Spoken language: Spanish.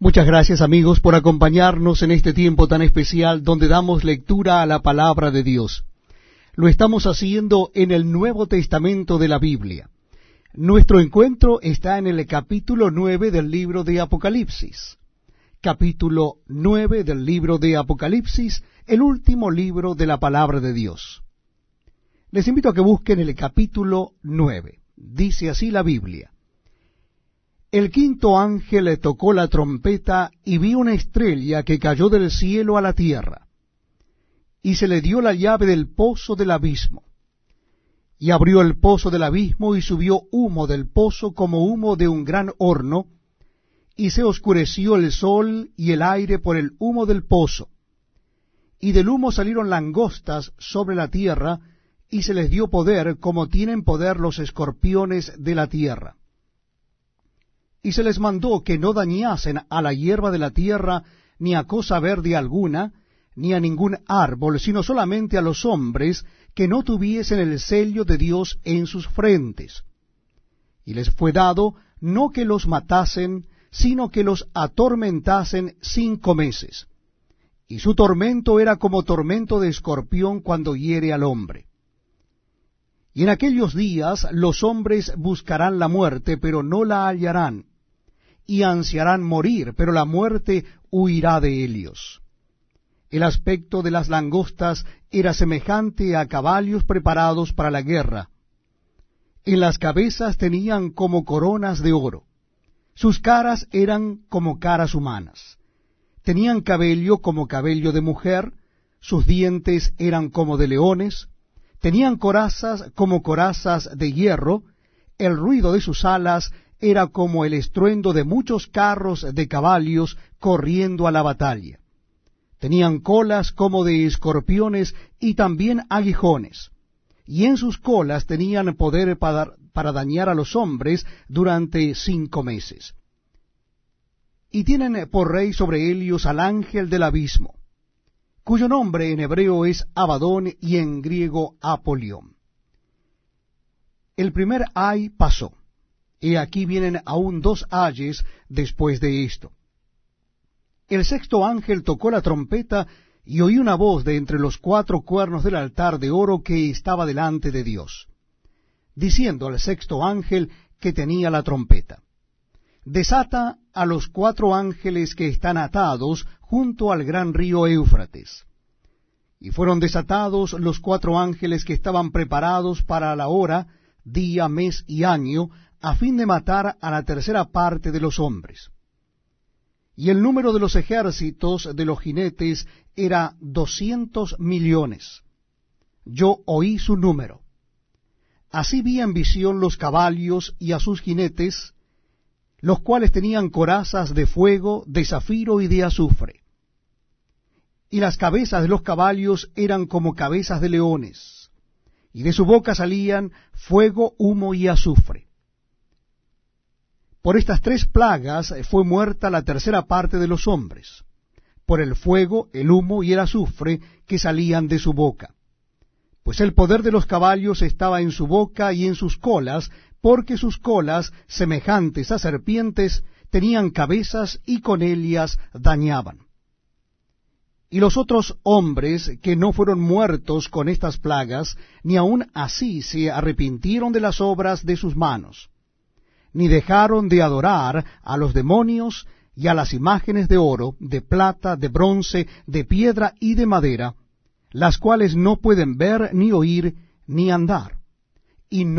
Muchas gracias amigos por acompañarnos en este tiempo tan especial donde damos lectura a la palabra de Dios. Lo estamos haciendo en el Nuevo Testamento de la Biblia. Nuestro encuentro está en el capítulo 9 del libro de Apocalipsis. Capítulo 9 del libro de Apocalipsis, el último libro de la palabra de Dios. Les invito a que busquen el capítulo 9. Dice así la Biblia. El quinto ángel le tocó la trompeta y vi una estrella que cayó del cielo a la tierra, y se le dio la llave del pozo del abismo. Y abrió el pozo del abismo y subió humo del pozo como humo de un gran horno, y se oscureció el sol y el aire por el humo del pozo. Y del humo salieron langostas sobre la tierra, y se les dio poder como tienen poder los escorpiones de la tierra y se les mandó que no dañasen a la hierba de la tierra, ni a cosa verde alguna, ni a ningún árbol, sino solamente a los hombres que no tuviesen el sello de Dios en sus frentes. Y les fue dado no que los matasen, sino que los atormentasen cinco meses. Y su tormento era como tormento de escorpión cuando hiere al hombre. Y en aquellos días los hombres buscarán la muerte, pero no la hallarán, y ansiarán morir, pero la muerte huirá de ellos. El aspecto de las langostas era semejante a caballos preparados para la guerra. En las cabezas tenían como coronas de oro. Sus caras eran como caras humanas. Tenían cabello como cabello de mujer, sus dientes eran como de leones, tenían corazas como corazas de hierro, el ruido de sus alas era como el estruendo de muchos carros de caballos corriendo a la batalla. Tenían colas como de escorpiones y también aguijones, y en sus colas tenían poder para, dañar a los hombres durante cinco meses. Y tienen por rey sobre ellos al ángel del abismo, cuyo nombre en hebreo es Abadón y en griego Apolión. El primer ay pasó y aquí vienen aún dos ayes después de esto. El sexto ángel tocó la trompeta y oí una voz de entre los cuatro cuernos del altar de oro que estaba delante de Dios, diciendo al sexto ángel que tenía la trompeta, Desata a los cuatro ángeles que están atados junto al gran río Éufrates. Y fueron desatados los cuatro ángeles que estaban preparados para la hora, día, mes y año, a fin de matar a la tercera parte de los hombres. Y el número de los ejércitos de los jinetes era doscientos millones. Yo oí su número. Así vi en visión los caballos y a sus jinetes, los cuales tenían corazas de fuego, de zafiro y de azufre. Y las cabezas de los caballos eran como cabezas de leones, y de su boca salían fuego, humo y azufre. Por estas tres plagas fue muerta la tercera parte de los hombres, por el fuego, el humo y el azufre que salían de su boca. Pues el poder de los caballos estaba en su boca y en sus colas, porque sus colas, semejantes a serpientes, tenían cabezas y con ellas dañaban. Y los otros hombres que no fueron muertos con estas plagas, ni aun así se arrepintieron de las obras de sus manos ni dejaron de adorar a los demonios y a las imágenes de oro, de plata, de bronce, de piedra y de madera, las cuales no pueden ver, ni oír, ni andar, y no